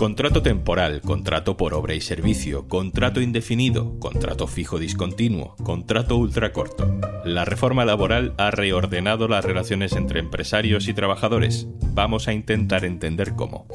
Contrato temporal, contrato por obra y servicio, contrato indefinido, contrato fijo discontinuo, contrato ultracorto. La reforma laboral ha reordenado las relaciones entre empresarios y trabajadores. Vamos a intentar entender cómo.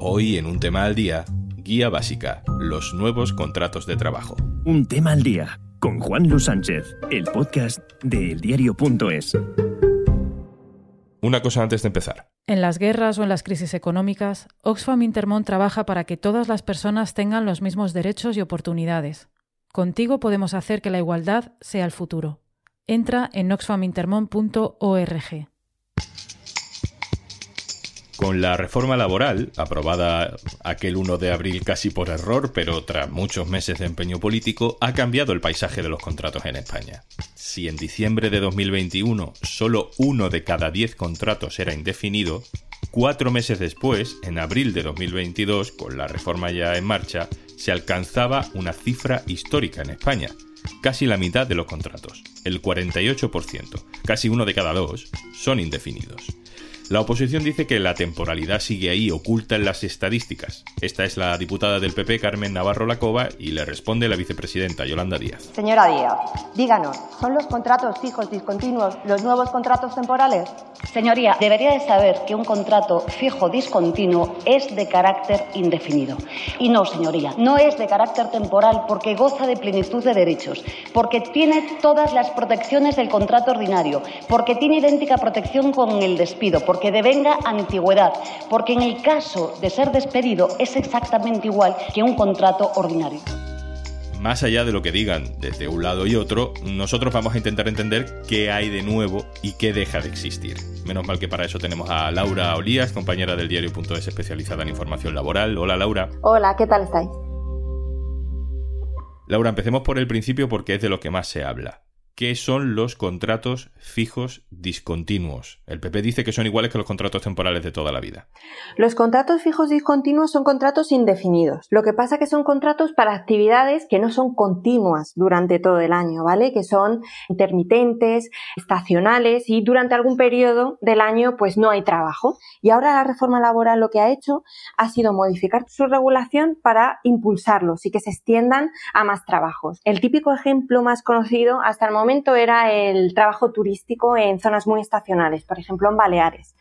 Hoy en un tema al día, guía básica, los nuevos contratos de trabajo. Un tema al día con Juan Luis Sánchez, el podcast de eldiario.es. Una cosa antes de empezar. En las guerras o en las crisis económicas, Oxfam Intermont trabaja para que todas las personas tengan los mismos derechos y oportunidades. Contigo podemos hacer que la igualdad sea el futuro. Entra en oxfamintermont.org. Con la reforma laboral, aprobada aquel 1 de abril casi por error, pero tras muchos meses de empeño político, ha cambiado el paisaje de los contratos en España. Si en diciembre de 2021 solo uno de cada diez contratos era indefinido, cuatro meses después, en abril de 2022, con la reforma ya en marcha, se alcanzaba una cifra histórica en España. Casi la mitad de los contratos, el 48%, casi uno de cada dos, son indefinidos. La oposición dice que la temporalidad sigue ahí, oculta en las estadísticas. Esta es la diputada del PP, Carmen Navarro Lacova, y le responde la vicepresidenta, Yolanda Díaz. Señora Díaz, díganos, ¿son los contratos fijos discontinuos los nuevos contratos temporales? Señoría, debería de saber que un contrato fijo discontinuo es de carácter indefinido. Y no, señoría, no es de carácter temporal porque goza de plenitud de derechos, porque tiene todas las protecciones del contrato ordinario, porque tiene idéntica protección con el despido, porque devenga antigüedad, porque en el caso de ser despedido es exactamente igual que un contrato ordinario. Más allá de lo que digan desde un lado y otro, nosotros vamos a intentar entender qué hay de nuevo y qué deja de existir. Menos mal que para eso tenemos a Laura Olías, compañera del diario.es especializada en información laboral. Hola Laura. Hola, ¿qué tal estáis? Laura, empecemos por el principio porque es de lo que más se habla. ¿Qué son los contratos fijos discontinuos? El PP dice que son iguales que los contratos temporales de toda la vida. Los contratos fijos discontinuos son contratos indefinidos. Lo que pasa es que son contratos para actividades que no son continuas durante todo el año, ¿vale? Que son intermitentes, estacionales y durante algún periodo del año pues no hay trabajo. Y ahora la reforma laboral lo que ha hecho ha sido modificar su regulación para impulsarlos y que se extiendan a más trabajos. El típico ejemplo más conocido hasta el momento era el trabajo turístico en zonas muy estacionales, por ejemplo en Baleares.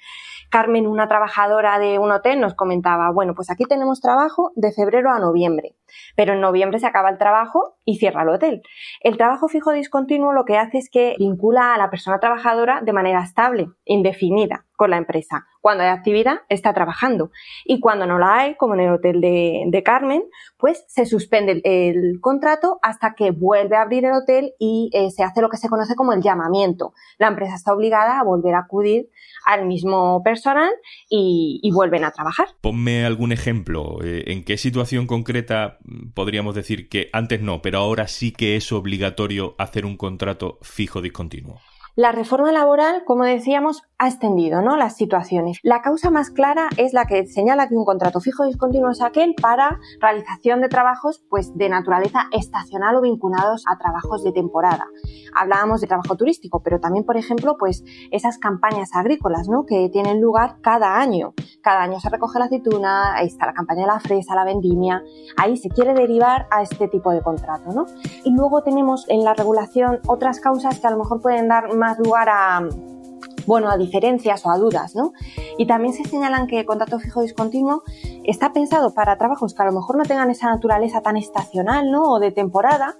Carmen, una trabajadora de un hotel, nos comentaba, bueno, pues aquí tenemos trabajo de febrero a noviembre, pero en noviembre se acaba el trabajo y cierra el hotel. El trabajo fijo discontinuo lo que hace es que vincula a la persona trabajadora de manera estable, indefinida, con la empresa. Cuando hay actividad, está trabajando. Y cuando no la hay, como en el hotel de, Carmen, pues se suspende el, contrato hasta que vuelve a abrir el hotel y eh, se hace lo que se conoce como el llamamiento. La empresa está obligada a volver a acudir al mismo personal y, y vuelven a trabajar. Ponme algún ejemplo. Eh, ¿En qué situación concreta podríamos decir que antes no, pero ahora sí que es obligatorio hacer un contrato fijo discontinuo? La reforma laboral, como decíamos, ha extendido ¿no? las situaciones. La causa más clara es la que señala que un contrato fijo discontinuo es aquel para realización de trabajos pues, de naturaleza estacional o vinculados a trabajos de temporada. Hablábamos de trabajo turístico, pero también, por ejemplo, pues, esas campañas agrícolas ¿no? que tienen lugar cada año. Cada año se recoge la aceituna, ahí está la campaña de la fresa, la vendimia, ahí se quiere derivar a este tipo de contrato. ¿no? Y luego tenemos en la regulación otras causas que a lo mejor pueden dar más lugar a, bueno, a diferencias o a dudas, ¿no? Y también se señalan que el contrato fijo discontinuo está pensado para trabajos que a lo mejor no tengan esa naturaleza tan estacional, ¿no? O de temporada,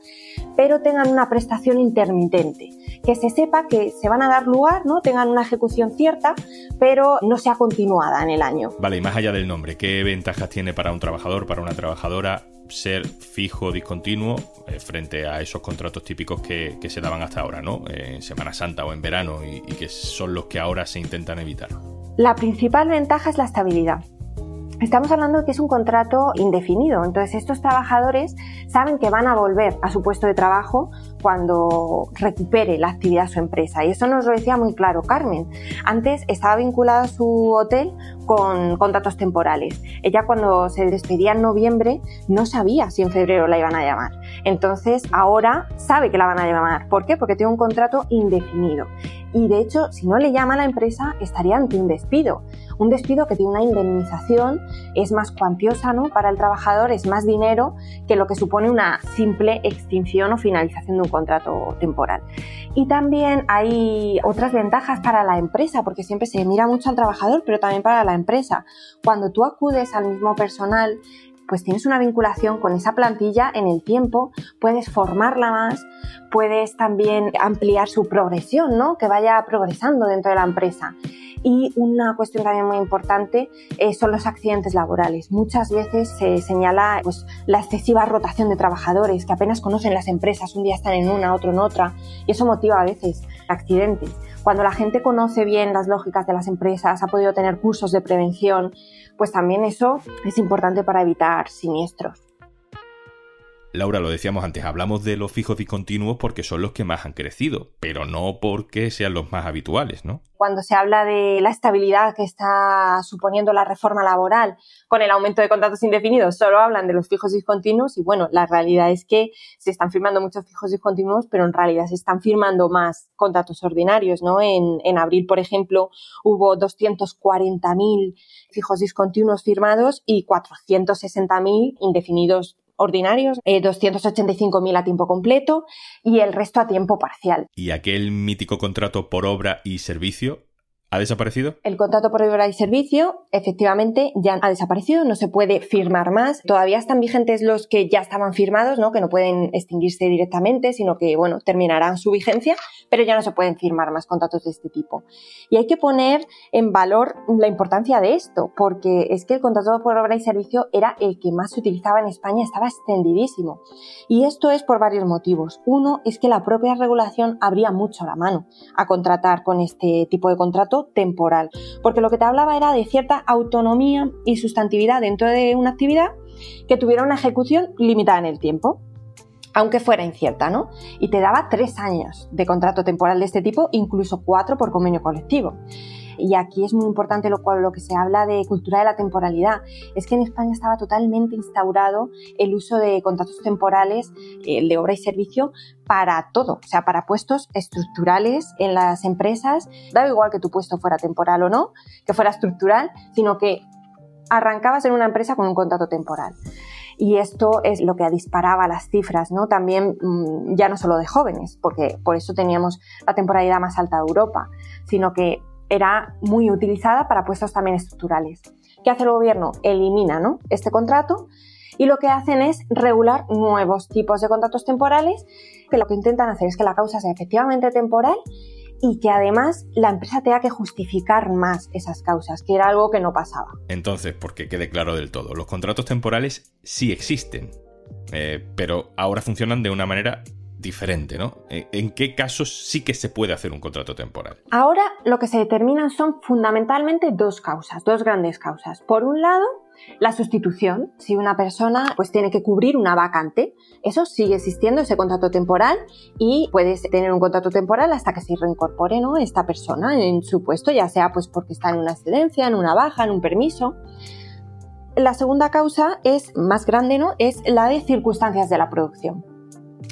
pero tengan una prestación intermitente, que se sepa que se van a dar lugar, ¿no? Tengan una ejecución cierta, pero no sea continuada en el año. Vale, y más allá del nombre, ¿qué ventajas tiene para un trabajador, para una trabajadora ser fijo, discontinuo, eh, frente a esos contratos típicos que, se daban hasta ahora, ¿no? en Semana Santa o en verano y que son los que ahora se intentan evitar. La principal ventaja es la estabilidad. Estamos hablando de que es un contrato indefinido, entonces estos trabajadores saben que van a volver a su puesto de trabajo cuando recupere la actividad su empresa. Y eso nos lo decía muy claro Carmen. Antes estaba vinculada a su hotel con contratos temporales. Ella cuando se despedía en noviembre no sabía si en febrero la iban a llamar. Entonces ahora sabe que la van a llamar. ¿Por qué? Porque tiene un contrato indefinido. Y de hecho, si no le llama a la empresa, estaría ante un despido. Un despido que tiene una indemnización es más cuantiosa ¿no? para el trabajador, es más dinero que lo que supone una simple extinción o finalización de un contrato temporal. Y también hay otras ventajas para la empresa, porque siempre se mira mucho al trabajador, pero también para la empresa. Cuando tú acudes al mismo personal, pues tienes una vinculación con esa plantilla en el tiempo, puedes formarla más, puedes también ampliar su progresión, ¿no? Que vaya progresando dentro de la empresa. Y una cuestión también muy importante eh, son los accidentes laborales. Muchas veces se señala pues, la excesiva rotación de trabajadores que apenas conocen las empresas, un día están en una, otro en otra, y eso motiva a veces accidentes. Cuando la gente conoce bien las lógicas de las empresas, ha podido tener cursos de prevención, pues también eso es importante para evitar siniestros. Laura, lo decíamos antes, hablamos de los fijos discontinuos porque son los que más han crecido, pero no porque sean los más habituales, ¿no? Cuando se habla de la estabilidad que está suponiendo la reforma laboral con el aumento de contratos indefinidos, solo hablan de los fijos discontinuos y bueno, la realidad es que se están firmando muchos fijos discontinuos, pero en realidad se están firmando más contratos ordinarios, ¿no? En, en abril, por ejemplo, hubo 240.000 fijos discontinuos firmados y 460.000 indefinidos ordinarios, 285.000 eh, a tiempo completo y el resto a tiempo parcial. ¿Y aquel mítico contrato por obra y servicio? ¿Ha desaparecido? El contrato por obra y servicio efectivamente ya ha desaparecido, no se puede firmar más. Todavía están vigentes los que ya estaban firmados, ¿no? que no pueden extinguirse directamente, sino que bueno, terminarán su vigencia, pero ya no se pueden firmar más contratos de este tipo. Y hay que poner en valor la importancia de esto, porque es que el contrato por obra y servicio era el que más se utilizaba en España, estaba extendidísimo. Y esto es por varios motivos. Uno es que la propia regulación abría mucho la mano a contratar con este tipo de contrato temporal, porque lo que te hablaba era de cierta autonomía y sustantividad dentro de una actividad que tuviera una ejecución limitada en el tiempo aunque fuera incierta, ¿no? Y te daba tres años de contrato temporal de este tipo, incluso cuatro por convenio colectivo. Y aquí es muy importante lo, cual, lo que se habla de cultura de la temporalidad. Es que en España estaba totalmente instaurado el uso de contratos temporales, el de obra y servicio, para todo, o sea, para puestos estructurales en las empresas. Da igual que tu puesto fuera temporal o no, que fuera estructural, sino que arrancabas en una empresa con un contrato temporal. Y esto es lo que disparaba las cifras, ¿no? También mm, ya no solo de jóvenes, porque por eso teníamos la temporalidad más alta de Europa, sino que era muy utilizada para puestos también estructurales. ¿Qué hace el gobierno? Elimina ¿no? este contrato y lo que hacen es regular nuevos tipos de contratos temporales que lo que intentan hacer es que la causa sea efectivamente temporal y que además la empresa tenga que justificar más esas causas, que era algo que no pasaba. Entonces, porque quede claro del todo, los contratos temporales sí existen, eh, pero ahora funcionan de una manera diferente, ¿no? ¿En qué casos sí que se puede hacer un contrato temporal? Ahora lo que se determinan son fundamentalmente dos causas, dos grandes causas. Por un lado, la sustitución, si una persona pues tiene que cubrir una vacante, eso sigue existiendo ese contrato temporal y puedes tener un contrato temporal hasta que se reincorpore ¿no? esta persona en su puesto, ya sea pues porque está en una excedencia, en una baja, en un permiso. La segunda causa es más grande, ¿no? Es la de circunstancias de la producción.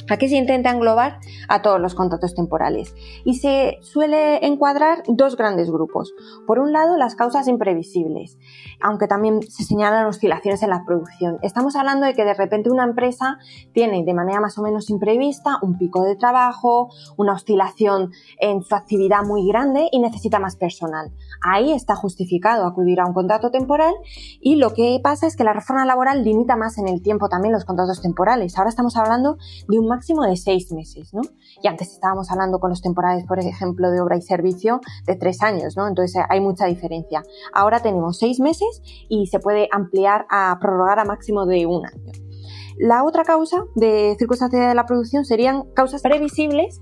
Aquí se intenta englobar a todos los contratos temporales y se suele encuadrar dos grandes grupos. Por un lado, las causas imprevisibles, aunque también se señalan oscilaciones en la producción. Estamos hablando de que de repente una empresa tiene de manera más o menos imprevista un pico de trabajo, una oscilación en su actividad muy grande y necesita más personal. Ahí está justificado acudir a un contrato temporal y lo que pasa es que la reforma laboral limita más en el tiempo también los contratos temporales. Ahora estamos hablando de un máximo de seis meses, ¿no? Y antes estábamos hablando con los temporales, por ejemplo, de obra y servicio de tres años, ¿no? Entonces hay mucha diferencia. Ahora tenemos seis meses y se puede ampliar a prorrogar a máximo de un año. La otra causa de circunstancias de la producción serían causas previsibles,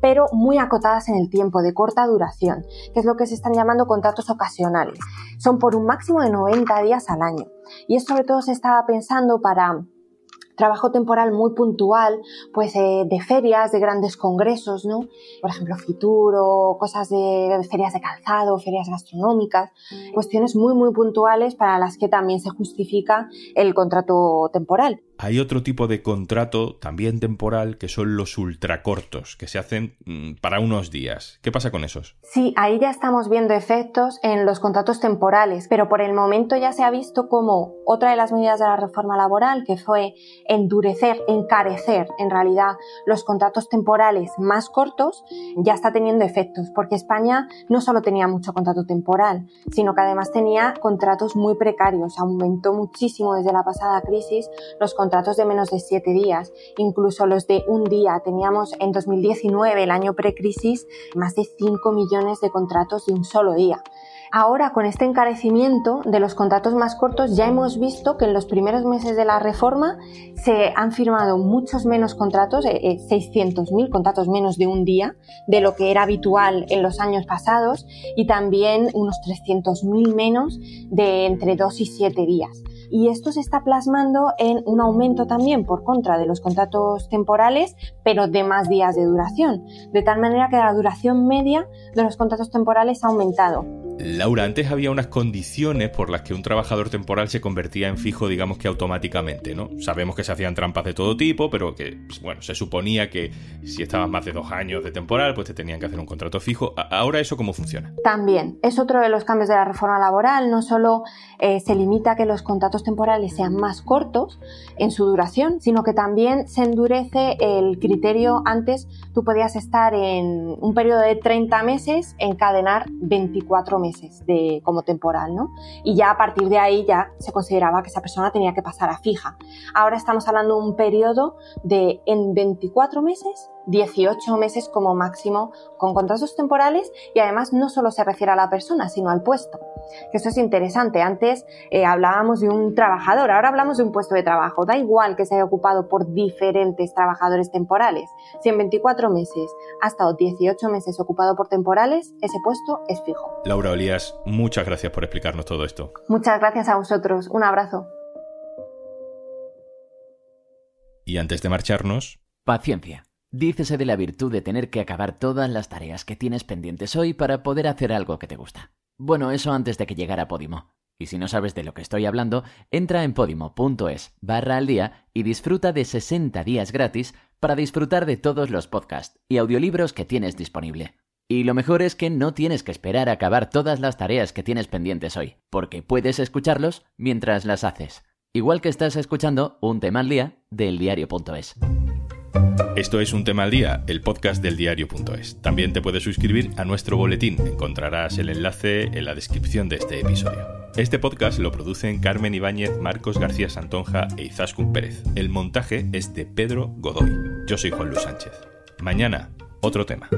pero muy acotadas en el tiempo, de corta duración, que es lo que se están llamando contratos ocasionales. Son por un máximo de 90 días al año. Y esto sobre todo se estaba pensando para trabajo temporal muy puntual, pues eh, de ferias, de grandes congresos, ¿no? Por ejemplo, Fituro, cosas de, ferias de calzado, ferias gastronómicas, cuestiones muy, muy puntuales para las que también se justifica el contrato temporal. Hay otro tipo de contrato también temporal que son los ultracortos, que se hacen mm, para unos días. ¿Qué pasa con esos? Sí, ahí ya estamos viendo efectos en los contratos temporales, pero por el momento ya se ha visto como otra de las medidas de la reforma laboral, que fue endurecer, encarecer en realidad los contratos temporales más cortos, ya está teniendo efectos, porque España no solo tenía mucho contrato temporal, sino que además tenía contratos muy precarios. Aumentó muchísimo desde la pasada crisis los contratos de menos de siete días, incluso los de un día. Teníamos en 2019, el año precrisis, más de 5 millones de contratos de un solo día. Ahora, con este encarecimiento de los contratos más cortos, ya hemos visto que en los primeros meses de la reforma se han firmado muchos menos contratos, 600.000 eh, contratos menos de un día, de lo que era habitual en los años pasados, y también unos 300.000 menos de entre 2 y 7 días y esto se está plasmando en un aumento también por contra de los contratos temporales, pero de más días de duración, de tal manera que la duración media de los contratos temporales ha aumentado. Laura, antes había unas condiciones por las que un trabajador temporal se convertía en fijo, digamos que automáticamente, ¿no? Sabemos que se hacían trampas de todo tipo, pero que, pues, bueno, se suponía que si estabas más de dos años de temporal, pues te tenían que hacer un contrato fijo. Ahora eso cómo funciona? También, es otro de los cambios de la reforma laboral, no solo eh, se limita a que los contratos temporales sean más cortos en su duración, sino que también se endurece el criterio, antes tú podías estar en un periodo de 30 meses, encadenar 24 meses de, como temporal, ¿no? Y ya a partir de ahí ya se consideraba que esa persona tenía que pasar a fija. Ahora estamos hablando de un periodo de en 24 meses 18 meses como máximo con contratos temporales y además no solo se refiere a la persona, sino al puesto. Que eso es interesante. Antes eh, hablábamos de un trabajador, ahora hablamos de un puesto de trabajo. Da igual que se haya ocupado por diferentes trabajadores temporales. Si en 24 meses ha estado 18 meses ocupado por temporales, ese puesto es fijo. Laura Olías, muchas gracias por explicarnos todo esto. Muchas gracias a vosotros. Un abrazo. Y antes de marcharnos... Paciencia. Dícese de la virtud de tener que acabar todas las tareas que tienes pendientes hoy para poder hacer algo que te gusta. Bueno, eso antes de que llegara Podimo. Y si no sabes de lo que estoy hablando, entra en podimo.es barra al día y disfruta de 60 días gratis para disfrutar de todos los podcasts y audiolibros que tienes disponible. Y lo mejor es que no tienes que esperar a acabar todas las tareas que tienes pendientes hoy, porque puedes escucharlos mientras las haces. Igual que estás escuchando un tema al día del diario.es. Esto es Un Tema al Día, el podcast del diario.es. También te puedes suscribir a nuestro boletín. Encontrarás el enlace en la descripción de este episodio. Este podcast lo producen Carmen Ibáñez, Marcos García Santonja e Izaskun Pérez. El montaje es de Pedro Godoy. Yo soy Juan Luis Sánchez. Mañana, otro tema.